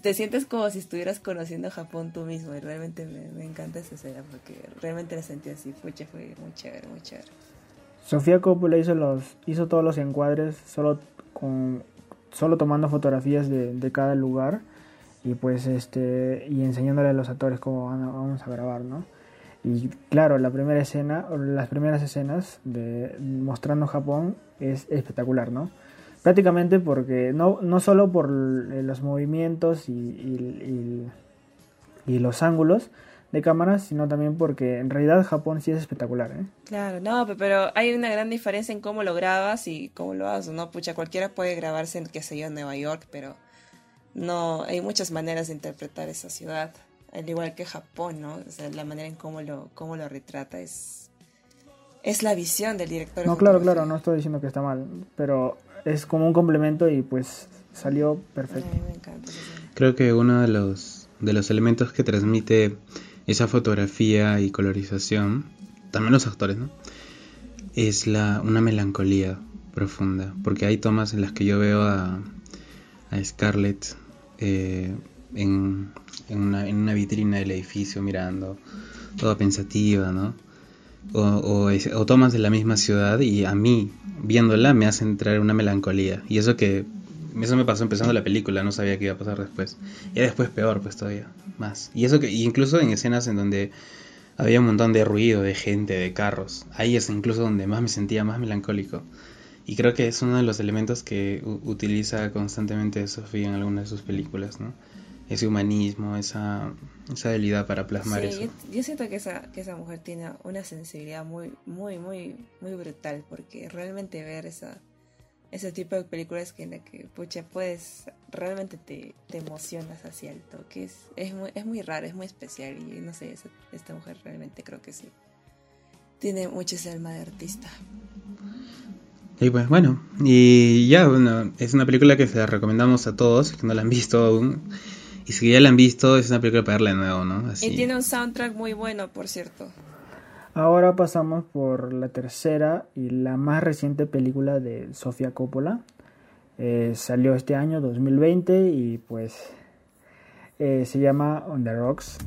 te sientes como si estuvieras conociendo Japón tú mismo y realmente me, encanta esa escena porque realmente la sentí así, fue, fue muy chévere, muy chévere.
Sofía Coppola hizo, los, hizo todos los encuadres solo, con, solo tomando fotografías de, de cada lugar y pues este y enseñándole a los actores cómo vamos a grabar, ¿no? Y claro, la primera escena, las primeras escenas de mostrando Japón es espectacular, ¿no? Prácticamente porque no, no solo por los movimientos y, y, los ángulos de cámara, sino también porque en realidad Japón sí es espectacular, ¿eh?
Claro, no, pero hay una gran diferencia en cómo lo grabas y cómo lo haces, ¿no? Pucha, cualquiera puede grabarse en, qué sé yo, en Nueva York, pero no, hay muchas maneras de interpretar esa ciudad al igual que Japón, ¿no? O sea, la manera en cómo lo, cómo lo retrata es, es la visión del director.
No, claro, claro, no estoy diciendo que está mal, pero es como un complemento y pues salió perfecto. me encanta.
Creo que uno de los, de los elementos que transmite esa fotografía y colorización, también los actores, ¿no? Es la, una melancolía profunda, porque hay tomas en las que yo veo a, a Scarlett eh, en, en, una, en una vitrina del edificio mirando, toda pensativa, ¿no? O, o, tomas de la misma ciudad y a mí, viéndola, me hace entrar una melancolía. Y eso que eso me pasó empezando la película, no sabía qué iba a pasar después. Y después peor, pues todavía, más. Y eso que incluso en escenas en donde había un montón de ruido, de gente, de carros. Ahí es incluso donde más me sentía más melancólico. Y creo que es uno de los elementos que utiliza constantemente Sofía en algunas de sus películas, ¿no? Ese humanismo, esa, esa habilidad para plasmar eso.
Yo, yo, siento que esa, que esa mujer tiene una sensibilidad muy, muy, muy, muy brutal, porque realmente ver esa, ese tipo de películas que en la que pucha, puedes, realmente te, te emocionas hacia el toque, es, es, muy, es muy raro, es muy especial, y no sé, esta mujer realmente creo que sí. Tiene mucho ese alma de artista.
Y pues bueno, y ya, bueno, es una película que se la recomendamos a todos, que no la han visto aún. Y si ya la han visto, es una película para verla de nuevo, ¿no?
Y tiene un soundtrack muy bueno, por cierto.
Ahora pasamos por la tercera y la más reciente película de Sofía Coppola. Eh, salió este año, 2020, y pues eh, se llama On the Rocks.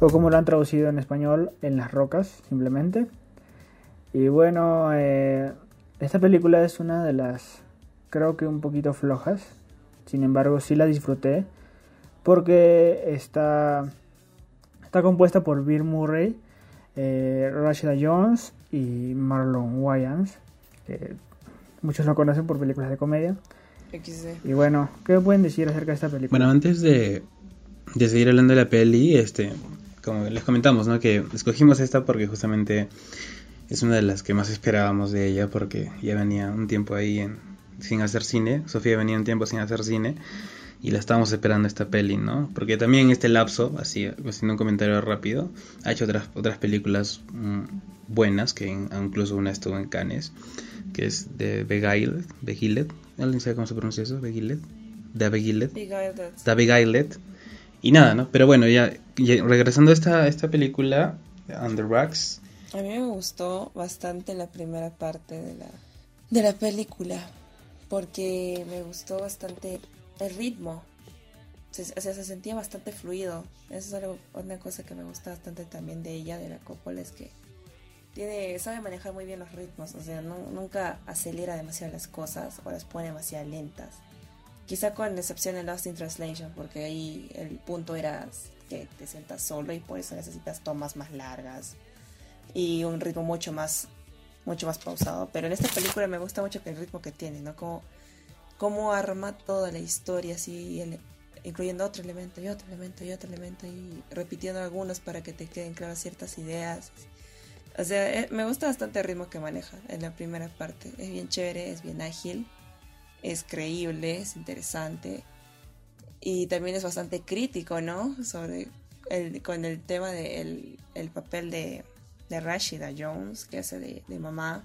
O como lo han traducido en español, En las rocas, simplemente. Y bueno, eh, esta película es una de las, creo que un poquito flojas. Sin embargo, sí la disfruté porque está, está compuesta por Bill Murray, eh, Rashida Jones y Marlon Wayans. Que muchos lo conocen por películas de comedia. Y bueno, ¿qué pueden decir acerca de esta película?
Bueno, antes de, de seguir hablando de la peli, este, como les comentamos, ¿no? Que escogimos esta porque justamente es una de las que más esperábamos de ella porque ya venía un tiempo ahí en, sin hacer cine. Sofía venía un tiempo sin hacer cine y la estábamos esperando esta peli, ¿no? Porque también en este lapso, así haciendo un comentario rápido, ha hecho otras otras películas mm, buenas, que incluso una estuvo en Cannes, que es de Beguiled, Beguiled, ¿alguien sabe cómo se pronuncia eso? Beguiled, de Beguiled, de Beguiled. Y nada, ¿no? Pero bueno, ya, regresando a esta, esta película, Under Rocks,
a mí me gustó bastante la primera parte de la, de la película, porque me gustó bastante el ritmo. Se, o sea, se sentía bastante fluido. Eso es algo, una cosa que me gusta bastante también de ella, de la Coppola, es que tiene, sabe manejar muy bien los ritmos. O sea, nunca acelera demasiado las cosas o las pone demasiado lentas. Quizá con excepción de Lost in Translation, porque ahí el punto era que te sientas solo y por eso necesitas tomas más largas y un ritmo mucho más mucho más pausado. Pero en esta película me gusta mucho el ritmo que tiene, ¿no? Como, cómo arma toda la historia, así, incluyendo otro elemento y otro elemento y otro elemento y repitiendo algunos para que te queden claras ciertas ideas. O sea, eh, me gusta bastante el ritmo que maneja en la primera parte. Es bien chévere, es bien ágil, es creíble, es interesante. Y también es bastante crítico, ¿no? Sobre el, con el tema del el papel de, de Rashida Jones, que hace de, de mamá.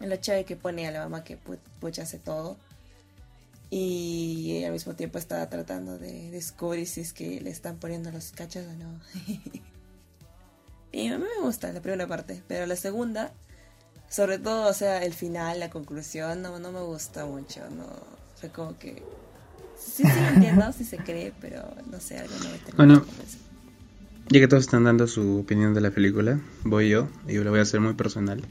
La chévere que pone a la mamá que pucha hace todo. Y al mismo tiempo está tratando de descubrir si es que le están poniendo los cachos o no. <laughs> y a mí me gusta la primera parte, pero la segunda, sobre todo, o sea, el final, la conclusión, no, no me gusta mucho. No, fue como que. Sí, sí lo entiendo, sí se cree, pero no sé, algo no me
Bueno, ya que todos están dando su opinión de la película, voy yo, y lo voy a hacer muy personal.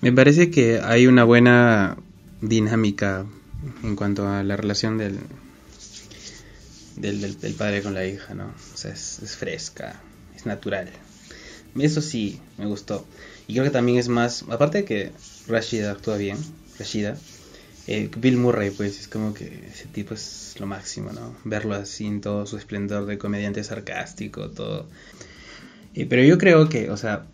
Me parece que hay una buena dinámica en cuanto a la relación del, del, del, padre con la hija, ¿no? O sea, es, fresca, es natural. Eso sí, me gustó. Y creo que también es más, aparte de que Rashida actúa bien, Rashida, eh, Bill Murray, pues es como que ese tipo es lo máximo, ¿no? Verlo así en todo su esplendor de comediante sarcástico, todo. pero yo creo que, o sea,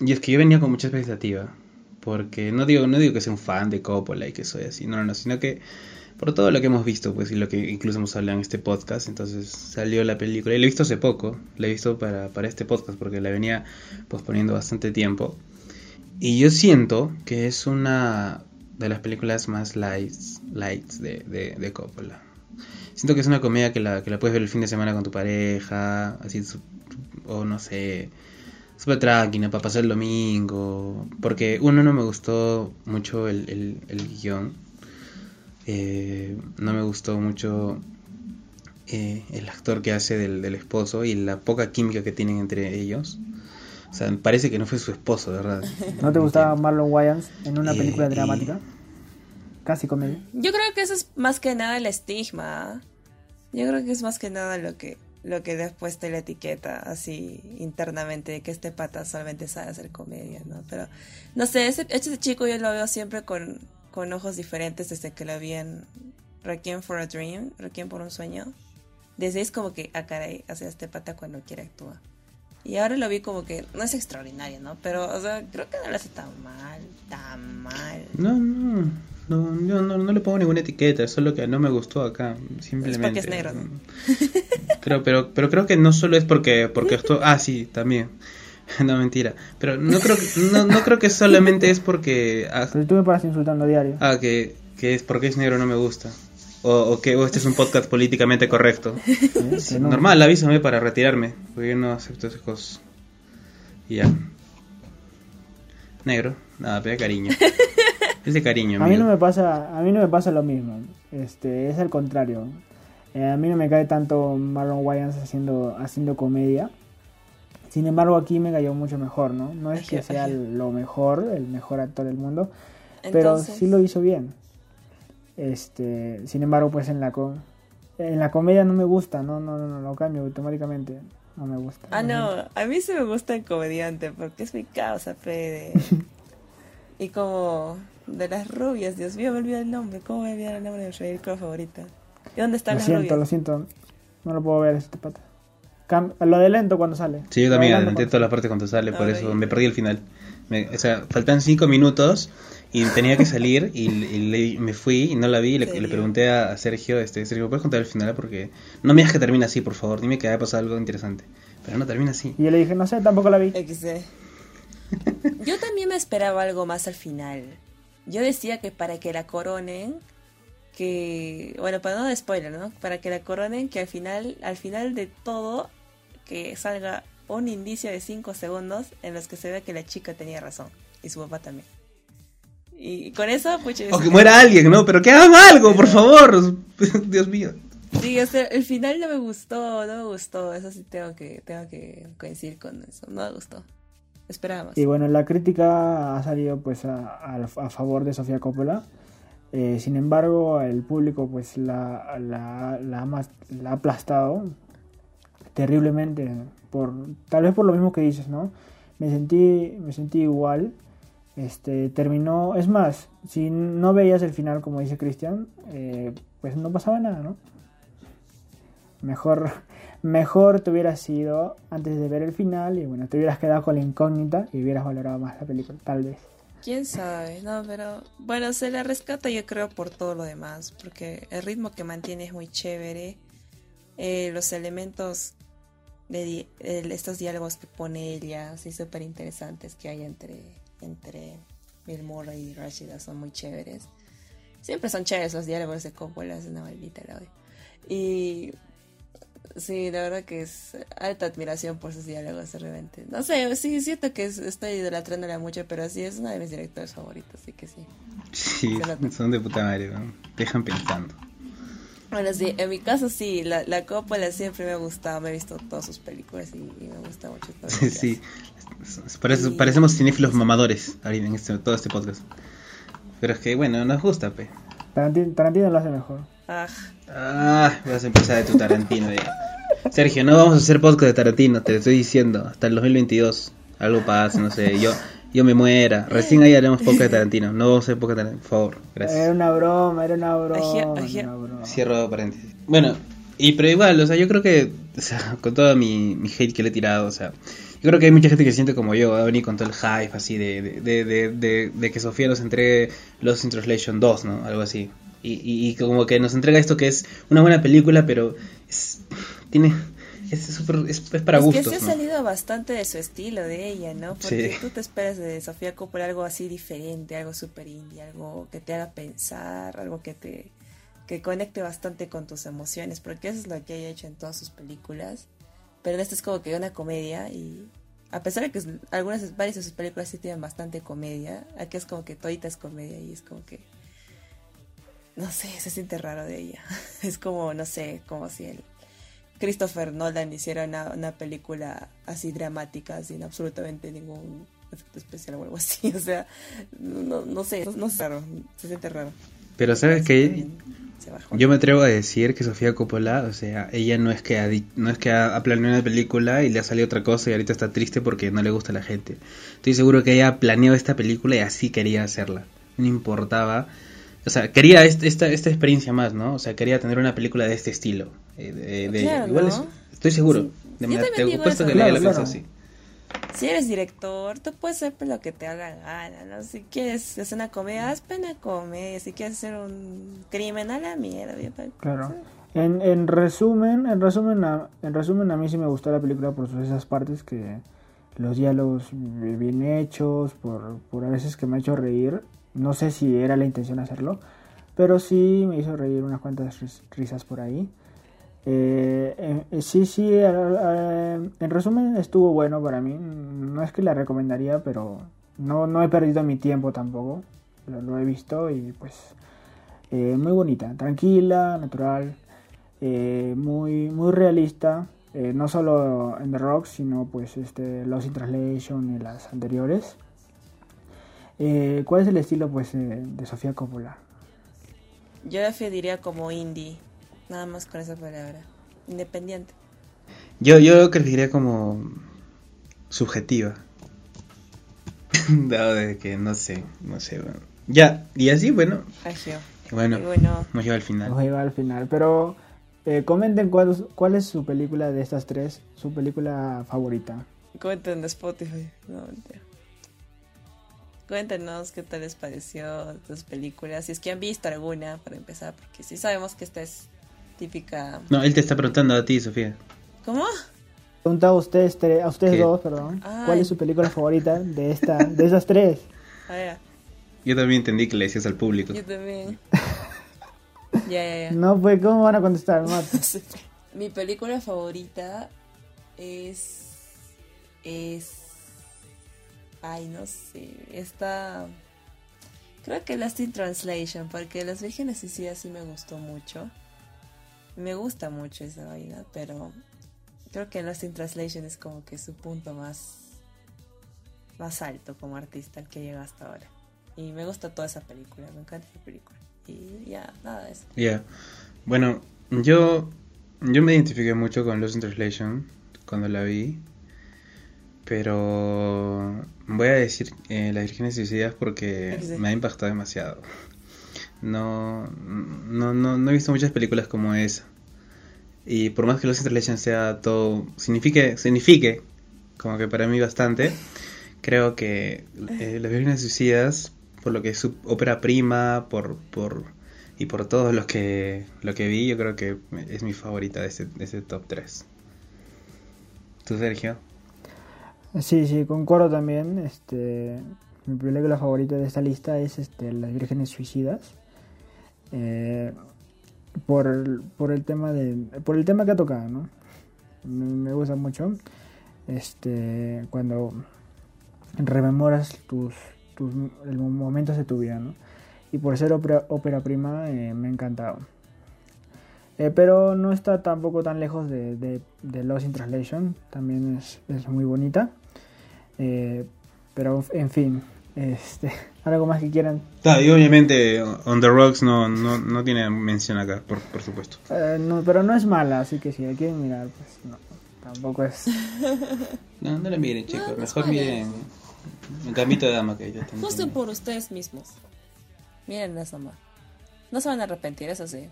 y es que yo venía con mucha expectativa porque no digo, no digo que sea un fan de Coppola y que soy así, no, no, no, sino que por todo lo que hemos visto, pues, y lo que incluso hemos hablado en este podcast, entonces salió la película, y la he visto hace poco, la he visto para, para este podcast, porque la venía posponiendo bastante tiempo, y yo siento que es una de las películas más lights, lights de, de, de Coppola. Siento que es una comedia que la, que la puedes ver el fin de semana con tu pareja, así, o no sé, súper tranquila para pasar el domingo. Porque uno no me gustó mucho el, el, guion. Eh, no me gustó mucho eh, el actor que hace del, del, esposo y la poca química que tienen entre ellos. O sea, me parece que no fue su esposo, ¿verdad?
¿No te gustaba Marlon Wayans en una película eh, dramática? Casi comedia.
Yo creo que eso es más que nada el estigma. Yo creo que es más que nada lo que lo que después te la etiqueta así internamente de que este pata solamente sabe hacer comedia, ¿no? Pero no sé, ese, ese chico yo lo veo siempre con, con ojos diferentes desde que lo vi en Requiem for a Dream, Requiem por un sueño. Desde ahí es como que, ah, caray, hace este pata cuando quiere actúa. Y ahora lo vi como que no es extraordinario, ¿no? Pero, o sea, creo que no lo hace tan mal, tan mal.
No, no. No, yo no, no, le pongo ninguna etiqueta, es solo que no me gustó acá, simplemente.
Es porque es negro.
Creo, pero, pero creo que no solo es porque, porque esto, ah, sí, también. <laughs> No, mentira. Pero no creo que, no, no creo que solamente es porque...
Ah, pero tú me paras insultando a diario.
Ah, que, que es porque es negro no me gusta. O, o que este es un podcast políticamente correcto. <laughs> Normal, avísame para retirarme, porque yo no acepto esas cosas. Y ya. Negro, nada, pega cariño. <laughs> Es de cariño.
A mí no me pasa, a mí no me pasa lo mismo. Este, es al contrario. Eh, a mí no me cae tanto Marlon Wayans haciendo, haciendo comedia. Sin embargo, aquí me cayó mucho mejor, ¿no? No es que sea lo mejor, el mejor actor del mundo, pero sí lo hizo bien. Este, sin embargo, pues en la en la comedia no me gusta, no, no, no, lo cambio automáticamente. No me gusta.
Ah, no, a mí sí me gusta el comediante porque es mi causa, Fede. <laughs> y como de las rubias, Dios mío, me olvidé el nombre. ¿Cómo me olvidar el nombre de mi película favorita? ¿Y dónde están
lo
las
siento,
rubias?
Lo siento, no lo puedo ver este pata. lo de lento cuando sale.
Sí, yo también intento la parte cuando sale, por eso me perdí el final. Me, o sea, faltan cinco minutos y tenía que salir y, me fui y no la vi y le, pregunté a, Sergio, este, Sergio, ¿puedes contar el final? Porque no me digas que termina así, por favor, dime que haya pasado algo interesante. Pero no termina así.
Y yo le dije, no sé, tampoco la vi. <laughs>
Yo también me esperaba algo más al final. Yo decía que para que la coronen, que, bueno, para no de spoiler, ¿no? Para que la coronen, que al final, al final de todo, que salga un indicio de 5 segundos en los que se vea que la chica tenía razón y su papá también. Y con eso, pues...
O que muera alguien, ¿no? Pero que hagan algo, por favor. <laughs> Dios mío.
Sí, o sea, el final no me gustó, no me gustó. Eso sí tengo que, tengo que coincidir con eso. No me gustó. Esperábamos.
Y bueno, la crítica ha salido pues a, a, favor de Sofía Coppola. Eh, sin embargo, el público pues la, la, la, ha, aplastado terriblemente. Por, tal vez por lo mismo que dices, ¿no? Me sentí, me sentí igual. Este, terminó, es más, si no veías el final como dice Cristian, eh, pues no pasaba nada, ¿no? mejor, <laughs> mejor te hubieras sido antes de ver el final y bueno, te hubieras quedado con la incógnita y hubieras valorado más la película, tal vez.
Quién sabe, no, pero bueno, se la rescata yo creo por todo lo demás, porque el ritmo que mantiene es muy chévere, eh, los elementos de estos diálogos que pone ella, así súper interesantes que hay entre, entre Bill Murray y Rashida son muy chéveres. Siempre son chéveres los diálogos de Coppola, es una maldita la Y sí, la verdad que es alta admiración por sus diálogos de repente. No sé, sí, siento que estoy idolatrándola mucho, pero sí es una de mis directores favoritos, así que sí.
Sí, son de puta madre, dejan pensando.
Bueno, sí, en mi caso sí, la, la Coppola siempre me ha gustado, me he visto todas sus películas y, me gusta mucho. Todo
sí, parecemos cinéfilos mamadores en este, todo este podcast. Pero es que, bueno, nos gusta, pe.
Tarantino, lo hace mejor.
Ah.
ah, vas a empezar de tu Tarantino. Sergio, no vamos a hacer podcast de Tarantino, te lo estoy diciendo. Hasta el 2022. Algo pasa, no sé. Yo yo me muera. Recién ahí haremos podcast de Tarantino. No vamos a hacer podcast de Tarantino, por favor. Gracias.
Era una broma, era una broma.
Cierro paréntesis. Bueno, y pero igual, o sea, yo creo que, o sea, <laughs> con todo mi, mi hate que le he tirado, o sea, yo creo que hay mucha gente que se siente como yo, va a venir con todo el hype así de, de, de, de, de que Sofía nos entregue Los in Translation 2, ¿no? Algo así. Y, y, y, como que nos entrega esto que es una buena película, pero es, tiene es, super, es, para gustos.
Es que se ha salido bastante de su estilo, de ella, ¿no? Porque tú te esperas de Sofía Coppola algo así diferente, algo super indie, algo que te haga pensar, algo que te que conecte bastante con tus emociones, porque eso es lo que ella ha hecho en todas sus películas. Pero en esta es como que una comedia y a pesar de que algunas varias de sus películas sí tienen bastante comedia, aquí es como que todita es comedia y es como que no sé, se siente raro de ella. <laughs> es como, no sé, como si él Christopher Nolan hiciera una, película así dramática, sin absolutamente ningún efecto especial o algo así. <laughs> O sea, no, no sé, no, sé, raro, se siente raro.
Pero sabes que yo me atrevo a decir que Sofía Coppola, o sea, ella no es que ha, no es que ha, planeado una película y le ha salido otra cosa y ahorita está triste porque no le gusta a la gente. Estoy seguro que ella planeó esta película y así quería hacerla. No importaba o sea, quería esta, esta experiencia más, ¿no? O sea, quería tener una película de este estilo. Eh, de, igual estoy seguro. De te puesto que claro, la así.
Si eres director, tú puedes hacer lo que te haga gana, ¿no? Si quieres hacer una comedia, haz pena comedia. Si quieres hacer un crimen, a la mierda.
Claro. En, en resumen, en resumen, a, en resumen, a mí sí me gustó la película por esas partes que los diálogos bien hechos, por, por a veces que me ha hecho reír no sé si era la intención hacerlo, pero sí me hizo reír unas cuantas risas por ahí. Eh, eh, sí, sí, en resumen estuvo bueno para mí. No es que la recomendaría, pero no, no he perdido mi tiempo tampoco. Lo, he visto y pues eh, muy bonita, tranquila, natural, muy, muy realista. no solo en The Rock, sino pues este, Lost in Translation y las anteriores. Eh, ¿Cuál es el estilo pues eh, de Sofía Coppola?
Yo la diría como indie, nada más con esa palabra, independiente.
Yo, yo diría como subjetiva. <laughs> Dado de que no sé, no sé, bueno. Ya, y así, bueno. Bueno, bueno, nos lleva al final.
Nos lleva al final, pero eh, comenten cuál, cuál es su película de estas tres, su película favorita.
Comenten en Spotify. No, Cuéntenos qué tal les pareció tus películas, si es que han visto alguna para empezar, porque sí sabemos que esta es típica.
No, él te está preguntando a ti, Sofía.
¿Cómo?
Preguntaba a ustedes, a ustedes dos, perdón. ¿Cuál es su película favorita de esta, de esas tres?
Ah,
Yo también entendí que le decías al público.
Yo también. <laughs> ya, ya, ya.
No, pues, ¿cómo van a contestar, <laughs>
Mi película favorita es. Es Ay, no sé. Está. Creo que Last in Translation, porque Las Vírgenes sí, sí me gustó mucho. Me gusta mucho esa vaina, pero creo que Lost in Translation es como que su punto más más alto como artista el que llega hasta ahora. Y me gusta toda esa película, me encanta esa película. Y ya, nada de eso.
Ya. Bueno, yo yo me identifiqué mucho con Lost in Translation cuando la vi. Pero voy a decir eh, Las Vírgenes Suicidas porque me ha impactado demasiado. No, no, no, no he visto muchas películas como esa. Y por más que Lost in Translation sea todo, signifique, signifique, como que para mí bastante, creo que eh, Las Vírgenes Suicidas, por lo que es su ópera prima, por, por y por todos los que lo que vi, yo creo que es mi favorita de ese, de ese top 3. ¿Tú, Sergio?
Sí, sí, concuerdo también. Este, mi película favorita de esta lista es este, Las Vírgenes Suicidas. Eh, por, por el tema de por el tema que ha tocado, ¿no? Me, gusta mucho. Este, cuando rememoras tus, tus momentos de tu vida, ¿no? Y por ser ópera, prima eh, me ha encantado. Eh, pero no está tampoco tan lejos de, de, de Lost in Translation. También es muy bonita. Eh, pero en fin, este, <laughs> algo más que quieran.
Ah, y obviamente On the Rocks no, no, no tiene mención acá, por, por supuesto.
Eh, no, pero no es mala, así que si la quieren mirar, pues no, tampoco es. <laughs>
No, no le miren, chicos.
No,
Mejor miren un gambito de dama que yo también.
Juzguen por ustedes mismos. Miren eso nomás. No se van a arrepentir, eso sí.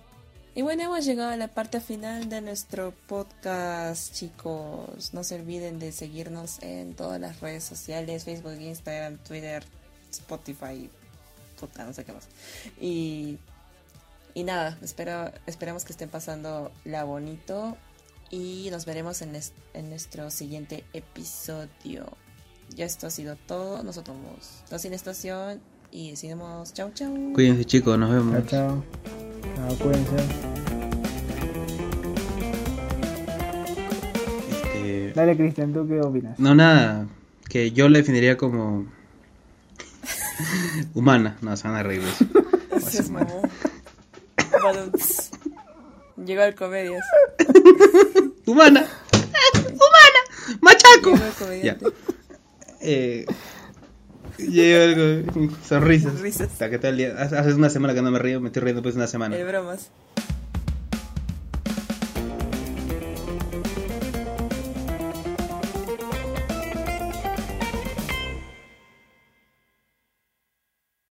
Y bueno, hemos llegado a la parte final de nuestro podcast, chicos. No se olviden de seguirnos en todas las redes sociales, Facebook, Instagram, Twitter, Spotify, puta, no sé qué más. Y, y nada, espero, esperamos que estén pasando la bonito y nos veremos en, en nuestro siguiente episodio. Ya esto ha sido todo. Nosotros la Cine Estación y decimos chau chau.
Cuídense, chicos. Nos vemos.
Chao, chao. Chao, cuídense.
Este,
Dale, Cristian, ¿tú qué opinas?
No, nada. Que yo la definiría como. <laughs> humana. No, se van a reír eso. <laughs>
Es. Baluts. <laughs> Llegó el comedias.
¡Humana! ¡Humana! ¡Machaco!
Llegó el comediante.
Eh, Llega algo. Sonrisas.
Risas.
Hasta que todo el día. Hace hace una semana que no me río, me estoy riendo pues una semana.
El bromas.